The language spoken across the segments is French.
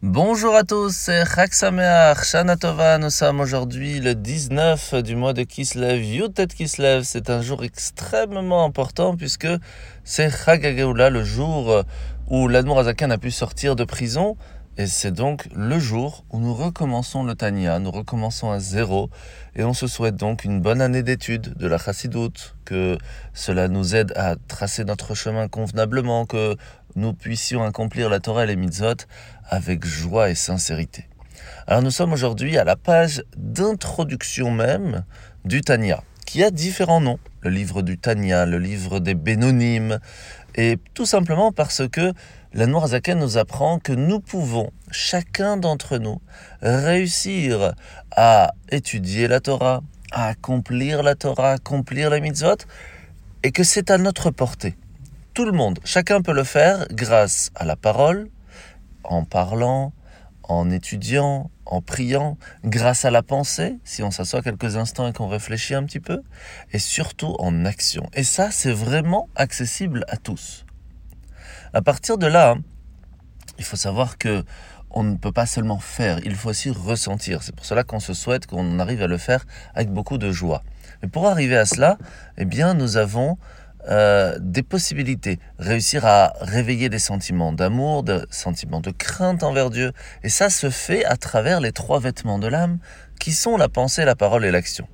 Bonjour à tous, c'est Chag Sameach, Shana. Nous sommes aujourd'hui le 19 du mois de Kislev, Yutet Kislev. C'est un jour extrêmement important puisque c'est Chag Hageoula, le jour où l'Admour a pu sortir de prison. Et c'est donc le jour où nous recommençons le Tanya, nous recommençons à zéro, et on se souhaite donc une bonne année d'études de la Chassidoute, que cela nous aide à tracer notre chemin convenablement, que nous puissions accomplir la Torah et les mitzvot avec joie et sincérité. Alors nous sommes aujourd'hui à la page d'introduction même du Tanya, qui a différents noms. Le livre du Tanya, le livre des Bénonymes, et tout simplement parce que la Noirzaken nous apprend que nous pouvons, chacun d'entre nous, réussir à étudier la Torah, à accomplir la Torah, accomplir les mitzvot, et que c'est à notre portée. Tout le monde, chacun peut le faire grâce à la parole, en parlant, en étudiant, en priant, grâce à la pensée, si on s'assoit quelques instants et qu'on réfléchit un petit peu, et surtout en action. Et ça, c'est vraiment accessible à tous. À partir de là, il faut savoir que on ne peut pas seulement faire, il faut aussi ressentir. C'est pour cela qu'on se souhaite qu'on arrive à le faire avec beaucoup de joie. Mais pour arriver à cela, eh bien, nous avons euh, des possibilités, réussir à réveiller des sentiments d'amour, de sentiments de crainte envers Dieu. Et ça se fait à travers les trois vêtements de l'âme qui sont la pensée, la parole et l'action.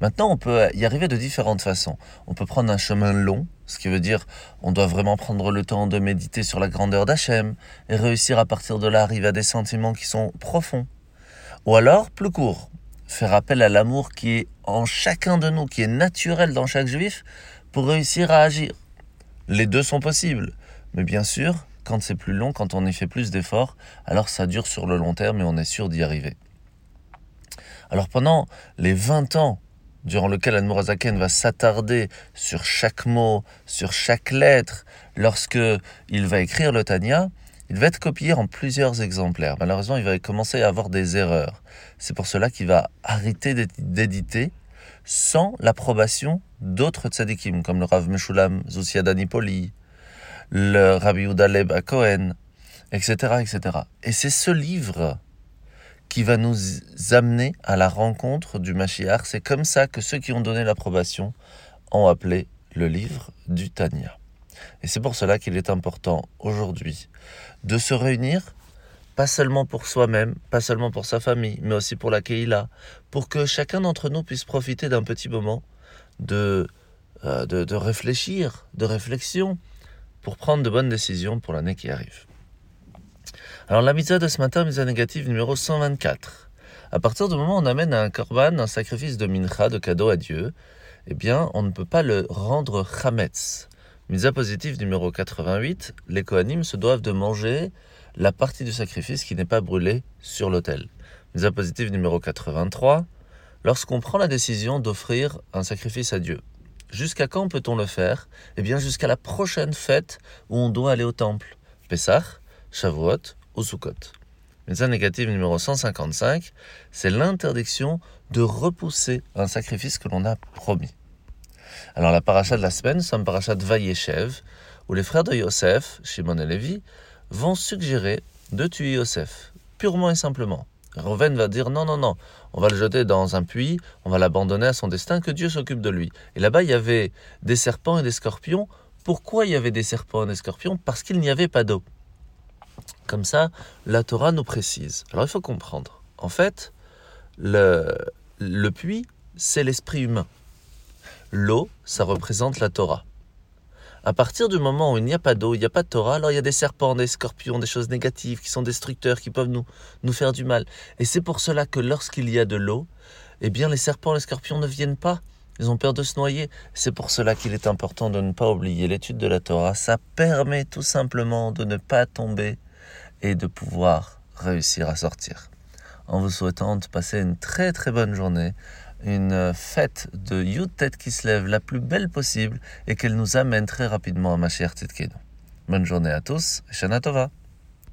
Maintenant, on peut y arriver de différentes façons. On peut prendre un chemin long, ce qui veut dire on doit vraiment prendre le temps de méditer sur la grandeur d'Hachem et réussir à partir de là arriver à des sentiments qui sont profonds. Ou alors, plus court, faire appel à l'amour qui est en chacun de nous, qui est naturel dans chaque juif, pour réussir à agir. Les deux sont possibles, mais bien sûr, quand c'est plus long, quand on y fait plus d'efforts, alors ça dure sur le long terme et on est sûr d'y arriver. Alors pendant les 20 ans durant lequel Admorazaken va s'attarder sur chaque mot, sur chaque lettre, lorsque il va écrire le Tanya, il va être copié en plusieurs exemplaires. Malheureusement, il va commencer à avoir des erreurs. C'est pour cela qu'il va arrêter d'éditer sans l'approbation d'autres tzadikim, comme le Rav Meshulam Zusiadanipoli, le Rabbi Udaleb à Cohen, etc., etc. Et c'est ce livre qui va nous amener à la rencontre du Mashiach. C'est comme ça que ceux qui ont donné l'approbation ont appelé le livre du Tanya. Et c'est pour cela qu'il est important aujourd'hui de se réunir pas seulement pour soi-même, pas seulement pour sa famille, mais aussi pour la Keïla, pour que chacun d'entre nous puisse profiter d'un petit moment euh, de, réfléchir, de réflexion, pour prendre de bonnes décisions pour l'année qui arrive. Alors la mitzvah de ce matin, mitzvah négative numéro 124. À partir du moment où on amène un korban, un sacrifice de mincha, de cadeau à Dieu, eh bien, on ne peut pas le rendre chametz. Mitzvah positive numéro 88, les Kohanim se doivent de manger la partie du sacrifice qui n'est pas brûlée sur l'autel. Mise positive numéro 83. Lorsqu'on prend la décision d'offrir un sacrifice à Dieu, jusqu'à quand peut-on le faire? Eh bien, jusqu'à la prochaine fête où on doit aller au temple. Pessah, Shavuot ou Sukkot. Mise négative numéro 155, c'est l'interdiction de repousser un sacrifice que l'on a promis. Alors la paracha de la semaine, c'est un paracha de Vayeshev, où les frères de Yosef, Shimon et Lévi, vont suggérer de tuer Yosef, purement et simplement. Reuven va dire non, non, non, on va le jeter dans un puits, on va l'abandonner à son destin, que Dieu s'occupe de lui. Et là-bas, il y avait des serpents et des scorpions. Pourquoi il y avait des serpents et des scorpions? Parce qu'il n'y avait pas d'eau. Comme ça, la Torah nous précise. Alors il faut comprendre. En fait, le, puits, c'est l'esprit humain. L'eau, ça représente la Torah. À partir du moment où il n'y a pas d'eau, il n'y a pas de Torah, alors il y a des serpents, des scorpions, des choses négatives qui sont destructeurs, qui peuvent nous, nous faire du mal. Et c'est pour cela que lorsqu'il y a de l'eau, eh bien les serpents, les scorpions ne viennent pas. Ils ont peur de se noyer. C'est pour cela qu'il est important de ne pas oublier l'étude de la Torah. Ça permet tout simplement de ne pas tomber et de pouvoir réussir à sortir. En vous souhaitant de passer une très très bonne journée une fête de Yutet qui se lève la plus belle possible et qu'elle nous amène très rapidement à Mashiach Tzidkenu. Bonne journée à tous, Shana Tova.